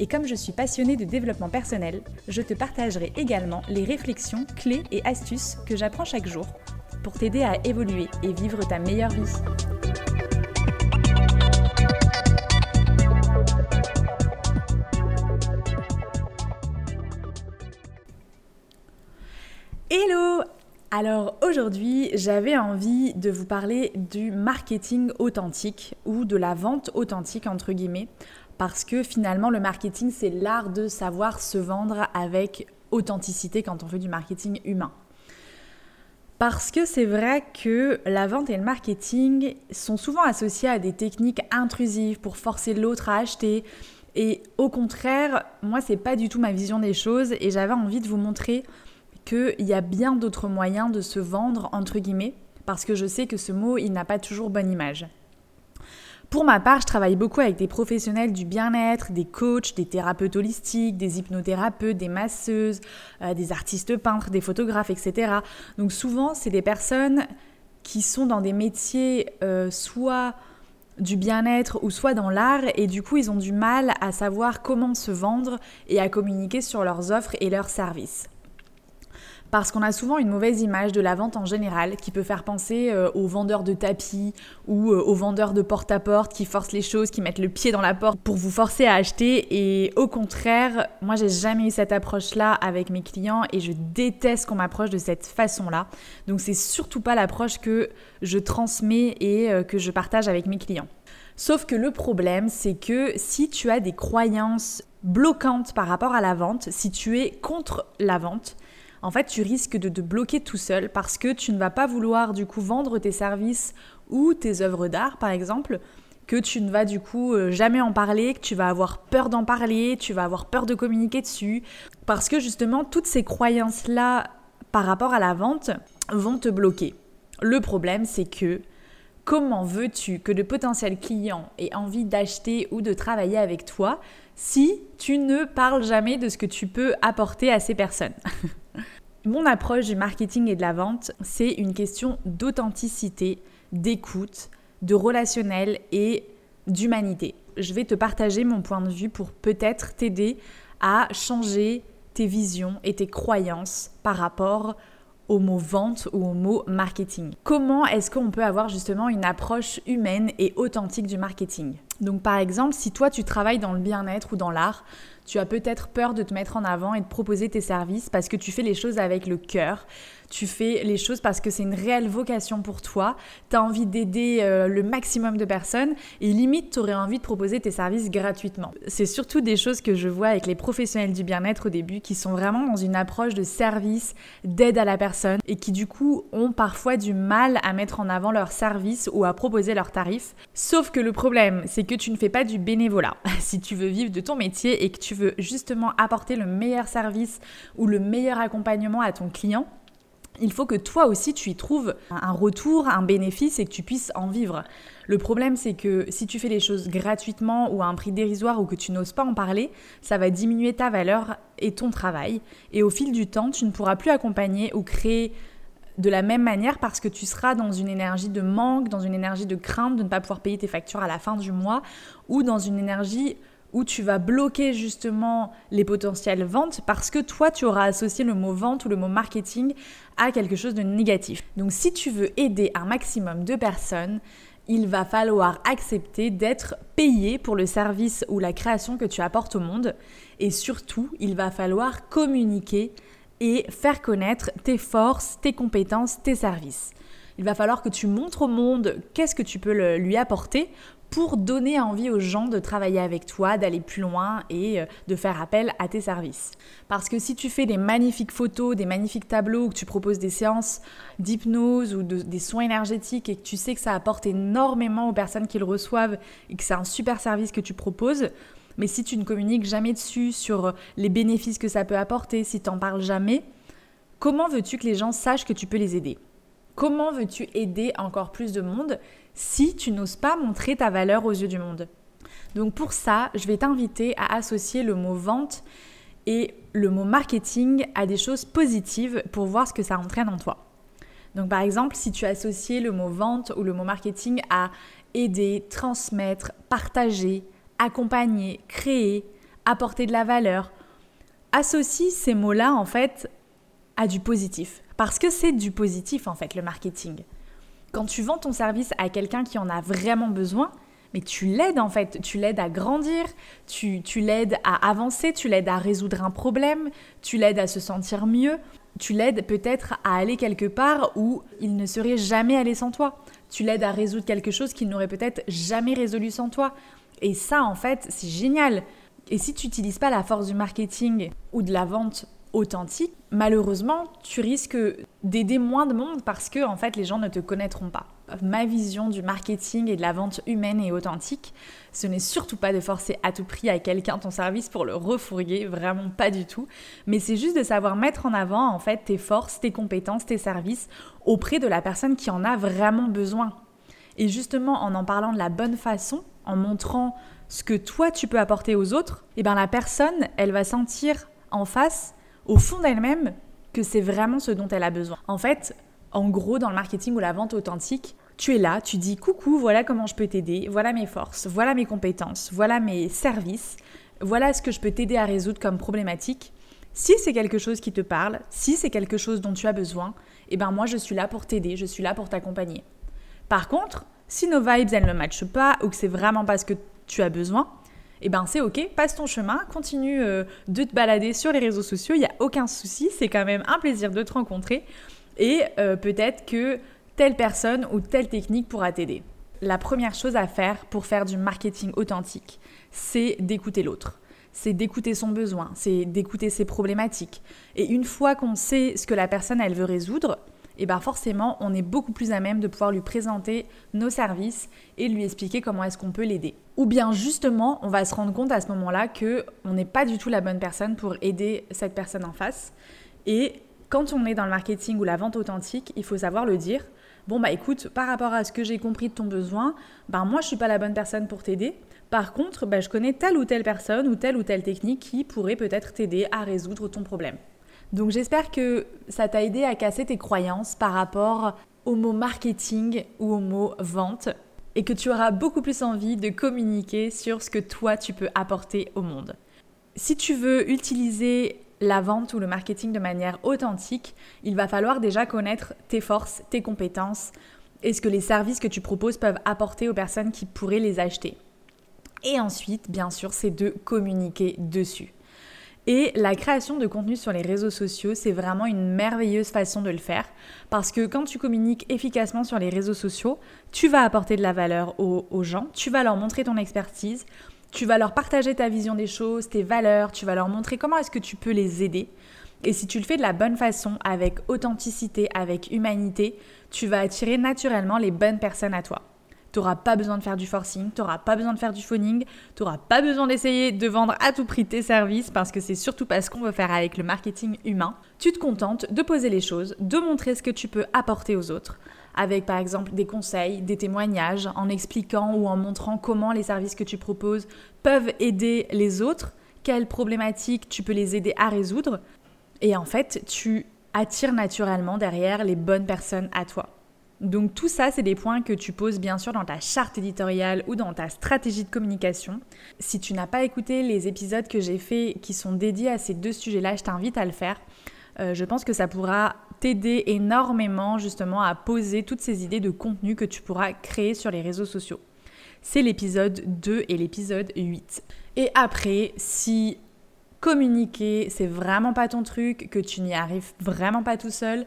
Et comme je suis passionnée de développement personnel, je te partagerai également les réflexions, clés et astuces que j'apprends chaque jour pour t'aider à évoluer et vivre ta meilleure vie. Alors aujourd'hui, j'avais envie de vous parler du marketing authentique ou de la vente authentique entre guillemets parce que finalement le marketing c'est l'art de savoir se vendre avec authenticité quand on fait du marketing humain. Parce que c'est vrai que la vente et le marketing sont souvent associés à des techniques intrusives pour forcer l'autre à acheter. Et au contraire, moi, c'est pas du tout ma vision des choses et j'avais envie de vous montrer qu'il y a bien d'autres moyens de se vendre, entre guillemets, parce que je sais que ce mot, il n'a pas toujours bonne image. Pour ma part, je travaille beaucoup avec des professionnels du bien-être, des coachs, des thérapeutes holistiques, des hypnothérapeutes, des masseuses, euh, des artistes peintres, des photographes, etc. Donc souvent, c'est des personnes qui sont dans des métiers euh, soit du bien-être ou soit dans l'art et du coup ils ont du mal à savoir comment se vendre et à communiquer sur leurs offres et leurs services parce qu'on a souvent une mauvaise image de la vente en général qui peut faire penser euh, aux vendeurs de tapis ou euh, aux vendeurs de porte-à-porte qui forcent les choses, qui mettent le pied dans la porte pour vous forcer à acheter. Et au contraire, moi j'ai jamais eu cette approche-là avec mes clients et je déteste qu'on m'approche de cette façon-là. Donc c'est surtout pas l'approche que je transmets et euh, que je partage avec mes clients. Sauf que le problème, c'est que si tu as des croyances bloquantes par rapport à la vente, si tu es contre la vente, en fait, tu risques de te bloquer tout seul parce que tu ne vas pas vouloir du coup vendre tes services ou tes œuvres d'art, par exemple, que tu ne vas du coup euh, jamais en parler, que tu vas avoir peur d'en parler, tu vas avoir peur de communiquer dessus, parce que justement, toutes ces croyances-là par rapport à la vente vont te bloquer. Le problème, c'est que comment veux-tu que le potentiel client ait envie d'acheter ou de travailler avec toi si tu ne parles jamais de ce que tu peux apporter à ces personnes? Mon approche du marketing et de la vente, c'est une question d'authenticité, d'écoute, de relationnel et d'humanité. Je vais te partager mon point de vue pour peut-être t'aider à changer tes visions et tes croyances par rapport au mot vente ou au mot marketing. Comment est-ce qu'on peut avoir justement une approche humaine et authentique du marketing? Donc par exemple, si toi tu travailles dans le bien-être ou dans l'art, tu as peut-être peur de te mettre en avant et de proposer tes services parce que tu fais les choses avec le cœur. Tu fais les choses parce que c'est une réelle vocation pour toi. Tu as envie d'aider euh, le maximum de personnes et limite, tu aurais envie de proposer tes services gratuitement. C'est surtout des choses que je vois avec les professionnels du bien-être au début qui sont vraiment dans une approche de service, d'aide à la personne et qui du coup ont parfois du mal à mettre en avant leurs services ou à proposer leurs tarifs. Sauf que le problème, c'est que tu ne fais pas du bénévolat. si tu veux vivre de ton métier et que tu veux justement apporter le meilleur service ou le meilleur accompagnement à ton client, il faut que toi aussi tu y trouves un retour, un bénéfice et que tu puisses en vivre. Le problème c'est que si tu fais les choses gratuitement ou à un prix dérisoire ou que tu n'oses pas en parler, ça va diminuer ta valeur et ton travail. Et au fil du temps, tu ne pourras plus accompagner ou créer de la même manière parce que tu seras dans une énergie de manque, dans une énergie de crainte de ne pas pouvoir payer tes factures à la fin du mois ou dans une énergie où tu vas bloquer justement les potentielles ventes parce que toi, tu auras associé le mot vente ou le mot marketing à quelque chose de négatif. Donc si tu veux aider un maximum de personnes, il va falloir accepter d'être payé pour le service ou la création que tu apportes au monde. Et surtout, il va falloir communiquer et faire connaître tes forces, tes compétences, tes services. Il va falloir que tu montres au monde qu'est-ce que tu peux lui apporter pour donner envie aux gens de travailler avec toi, d'aller plus loin et euh, de faire appel à tes services. Parce que si tu fais des magnifiques photos, des magnifiques tableaux, que tu proposes des séances d'hypnose ou des soins énergétiques et que tu sais que ça apporte énormément aux personnes qui le reçoivent et que c'est un super service que tu proposes, Mais si tu ne communiques jamais dessus, sur les bénéfices que ça peut apporter, si tu n'en parles jamais, comment veux-tu que les gens sachent que tu peux les aider? Comment veux-tu aider encore plus de monde si tu n'oses pas montrer ta valeur aux yeux du monde? Donc pour ça, je vais t'inviter à associer le mot vente et le mot marketing à des choses positives pour voir ce que ça entraîne en toi. Donc par exemple, si tu associes le mot vente ou le mot marketing à aider, transmettre, partager, accompagner, créer, apporter de la valeur, associe ces mots-là en fait à du positif. Parce que c'est du positif en fait le marketing. Quand tu vends ton service à quelqu'un qui en a vraiment besoin, mais tu l'aides en fait, tu l'aides à grandir, tu, tu l'aides à avancer, tu l'aides à résoudre un problème, tu l'aides à se sentir mieux, tu l'aides peut-être à aller quelque part où il ne serait jamais allé sans toi. Tu l'aides à résoudre quelque chose qu'il n'aurait peut-être jamais résolu sans toi. Et ça, en fait, c'est génial. Et si tu n'utilises pas la force du marketing ou de la vente authentique, malheureusement, tu risques d'aider moins de monde parce que en fait, les gens ne te connaîtront pas. Ma vision du marketing et de la vente humaine et authentique, ce n'est surtout pas de forcer à tout prix à quelqu'un ton service pour le refourguer, vraiment pas du tout, mais c'est juste de savoir mettre en avant en fait tes forces, tes compétences, tes services auprès de la personne qui en a vraiment besoin. Et justement, en en parlant de la bonne façon, en montrant ce que toi tu peux apporter aux autres, et eh bien la personne, elle va sentir en face au fond d'elle-même que c'est vraiment ce dont elle a besoin. En fait, en gros, dans le marketing ou la vente authentique, tu es là, tu dis coucou, voilà comment je peux t'aider, voilà mes forces, voilà mes compétences, voilà mes services, voilà ce que je peux t'aider à résoudre comme problématique. Si c'est quelque chose qui te parle, si c'est quelque chose dont tu as besoin, eh ben moi je suis là pour t'aider, je suis là pour t'accompagner. Par contre, si nos vibes elles ne matchent pas ou que c'est vraiment pas ce que tu as besoin, eh ben c'est ok, passe ton chemin, continue euh, de te balader sur les réseaux sociaux, il n'y a aucun souci, c'est quand même un plaisir de te rencontrer et euh, peut-être que telle personne ou telle technique pourra t'aider. La première chose à faire pour faire du marketing authentique, c'est d'écouter l'autre. C'est d'écouter son besoin, c'est d'écouter ses problématiques. Et une fois qu'on sait ce que la personne elle veut résoudre, et bien forcément, on est beaucoup plus à même de pouvoir lui présenter nos services et lui expliquer comment est-ce qu'on peut l'aider. Ou bien justement, on va se rendre compte à ce moment-là que on n'est pas du tout la bonne personne pour aider cette personne en face. Et quand on est dans le marketing ou la vente authentique, il faut savoir le dire. Bon bah écoute, par rapport à ce que j'ai compris de ton besoin, ben moi je suis pas la bonne personne pour t'aider. Par contre, ben, je connais telle ou telle personne ou telle ou telle technique qui pourrait peut-être t'aider à résoudre ton problème. Donc j'espère que ça t'a aidé à casser tes croyances par rapport au mot marketing ou au mot vente et que tu auras beaucoup plus envie de communiquer sur ce que toi tu peux apporter au monde. Si tu veux utiliser la vente ou le marketing de manière authentique, il va falloir déjà connaître tes forces, tes compétences et ce que les services que tu proposes peuvent apporter aux personnes qui pourraient les acheter. Et ensuite, bien sûr, c'est de communiquer dessus. Et la création de contenu sur les réseaux sociaux, c'est vraiment une merveilleuse façon de le faire. Parce que quand tu communiques efficacement sur les réseaux sociaux, tu vas apporter de la valeur aux, gens, tu vas leur montrer ton expertise, tu vas leur partager ta vision des choses, tes valeurs, tu vas leur montrer comment est-ce que tu peux les aider. Et si tu le fais de la bonne façon, avec authenticité, avec humanité, tu vas attirer naturellement les bonnes personnes à toi. Tu n'auras pas besoin de faire du forcing, tu n'auras pas besoin de faire du phoning, tu n'auras pas besoin d'essayer de vendre à tout prix tes services parce que c'est surtout pas ce qu'on veut faire avec le marketing humain. Tu te contentes de poser les choses, de montrer ce que tu peux apporter aux autres avec par exemple des conseils, des témoignages, en expliquant ou en montrant comment les services que tu proposes peuvent aider les autres, quelles problématiques tu peux les aider à résoudre. Et en fait, tu attires naturellement derrière les bonnes personnes à toi. Donc tout ça, c'est des points que tu poses bien sûr dans ta charte éditoriale ou dans ta stratégie de communication. Si tu n'as pas écouté les épisodes que j'ai faits qui sont dédiés à ces deux sujets-là, je t'invite à le faire. Euh, je pense que ça pourra t'aider énormément justement à poser toutes ces idées de contenu que tu pourras créer sur les réseaux sociaux. C'est l'épisode 2 et l'épisode 8. Et après, si communiquer, c'est vraiment pas ton truc, que tu n'y arrives vraiment pas tout seul,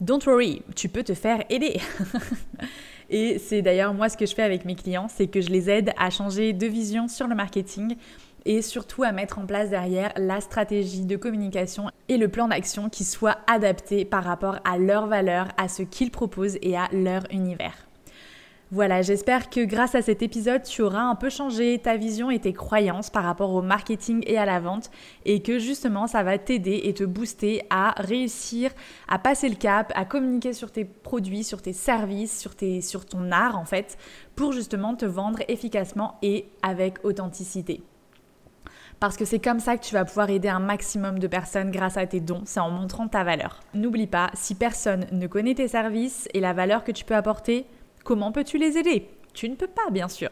Don't worry, tu peux te faire aider. et c'est d'ailleurs moi ce que je fais avec mes clients, c'est que je les aide à changer de vision sur le marketing et surtout à mettre en place derrière la stratégie de communication et le plan d'action qui soit adapté par rapport à leurs valeurs, à ce qu'ils proposent et à leur univers. Voilà, j'espère que grâce à cet épisode, tu auras un peu changé ta vision et tes croyances par rapport au marketing et à la vente et que justement ça va t'aider et te booster à réussir à passer le cap, à communiquer sur tes produits, sur tes services, sur, ton art en fait, pour justement te vendre efficacement et avec authenticité parce que c'est comme ça que tu vas pouvoir aider un maximum de personnes grâce à tes dons, c'est en montrant ta valeur. N'oublie pas, si personne ne connaît tes services et la valeur que tu peux apporter, comment peux-tu les aider? Tu ne peux pas, bien sûr.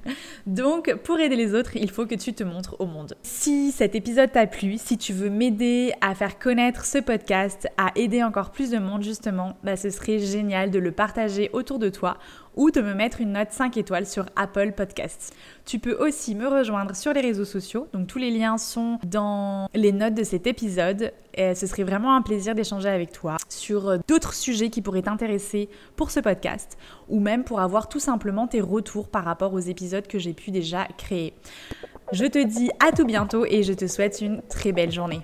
Donc, pour aider les autres, il faut que tu te montres au monde. Si cet épisode t'a plu, si tu veux m'aider à faire connaître ce podcast, à aider encore plus de monde, justement, bah, ce serait génial de le partager autour de toi ou de me mettre une note 5 étoiles sur Apple Podcasts. Tu peux aussi me rejoindre sur les réseaux sociaux, donc tous les liens sont dans les notes de cet épisode. Ce serait vraiment un plaisir d'échanger avec toi sur euh, d'autres sujets qui pourraient t'intéresser pour ce podcast ou même pour avoir tout simplement tes retours par rapport aux épisodes que j'ai pu déjà créer. Je te dis à tout bientôt et je te souhaite une très belle journée.